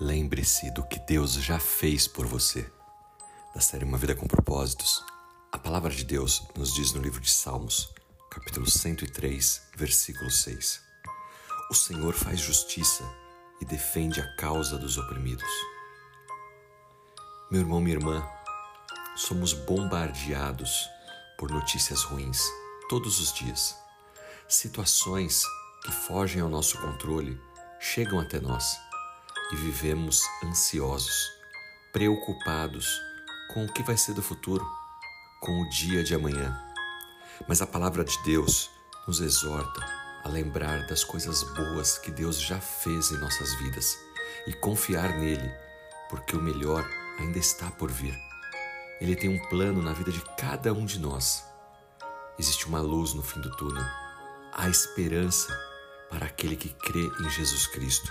Lembre-se do que Deus já fez por você. Da série Uma Vida com Propósitos, a palavra de Deus nos diz no livro de Salmos, capítulo 103, versículo 6. O Senhor faz justiça e defende a causa dos oprimidos. Meu irmão, minha irmã, somos bombardeados por notícias ruins todos os dias. Situações que fogem ao nosso controle chegam até nós e vivemos ansiosos, preocupados com o que vai ser do futuro, com o dia de amanhã. Mas a palavra de Deus nos exorta a lembrar das coisas boas que Deus já fez em nossas vidas e confiar nele, porque o melhor ainda está por vir. Ele tem um plano na vida de cada um de nós. Existe uma luz no fim do túnel. Há esperança para aquele que crê em Jesus Cristo.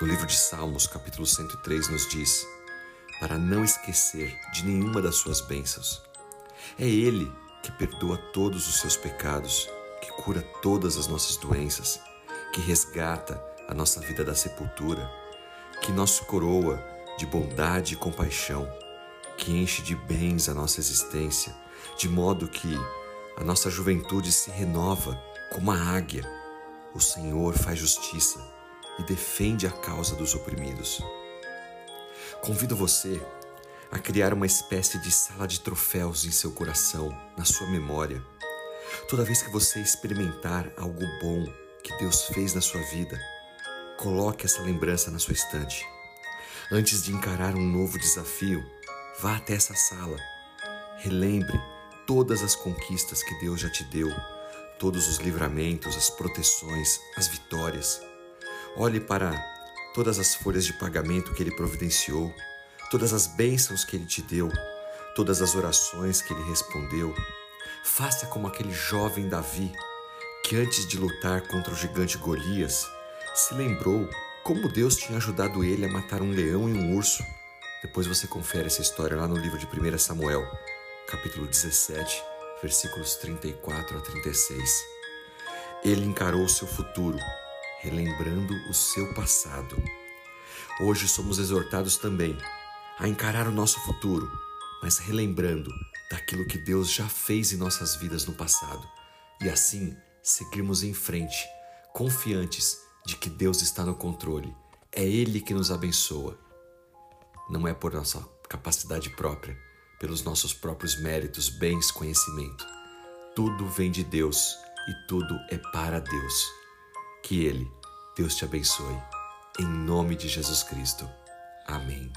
No livro de Salmos, capítulo 103, nos diz: para não esquecer de nenhuma das suas bênçãos. É Ele que perdoa todos os seus pecados, que cura todas as nossas doenças, que resgata a nossa vida da sepultura, que nos coroa de bondade e compaixão, que enche de bens a nossa existência, de modo que a nossa juventude se renova como a águia. O Senhor faz justiça e defende a causa dos oprimidos. Convido você a criar uma espécie de sala de troféus em seu coração, na sua memória. Toda vez que você experimentar algo bom que Deus fez na sua vida, coloque essa lembrança na sua estante. Antes de encarar um novo desafio, vá até essa sala. Relembre todas as conquistas que Deus já te deu, todos os livramentos, as proteções, as vitórias. Olhe para todas as folhas de pagamento que Ele providenciou, todas as bênçãos que Ele te deu, todas as orações que Ele respondeu. Faça como aquele jovem Davi, que antes de lutar contra o gigante Golias, se lembrou como Deus tinha ajudado ele a matar um leão e um urso. Depois você confere essa história lá no livro de 1 Samuel, capítulo 17, versículos 34 a 36. Ele encarou seu futuro relembrando o seu passado. Hoje somos exortados também a encarar o nosso futuro, mas relembrando daquilo que Deus já fez em nossas vidas no passado e assim seguirmos em frente, confiantes de que Deus está no controle. É Ele que nos abençoa. Não é por nossa capacidade própria, pelos nossos próprios méritos, bens, conhecimento. Tudo vem de Deus e tudo é para Deus. Que Ele, Deus te abençoe. Em nome de Jesus Cristo. Amém.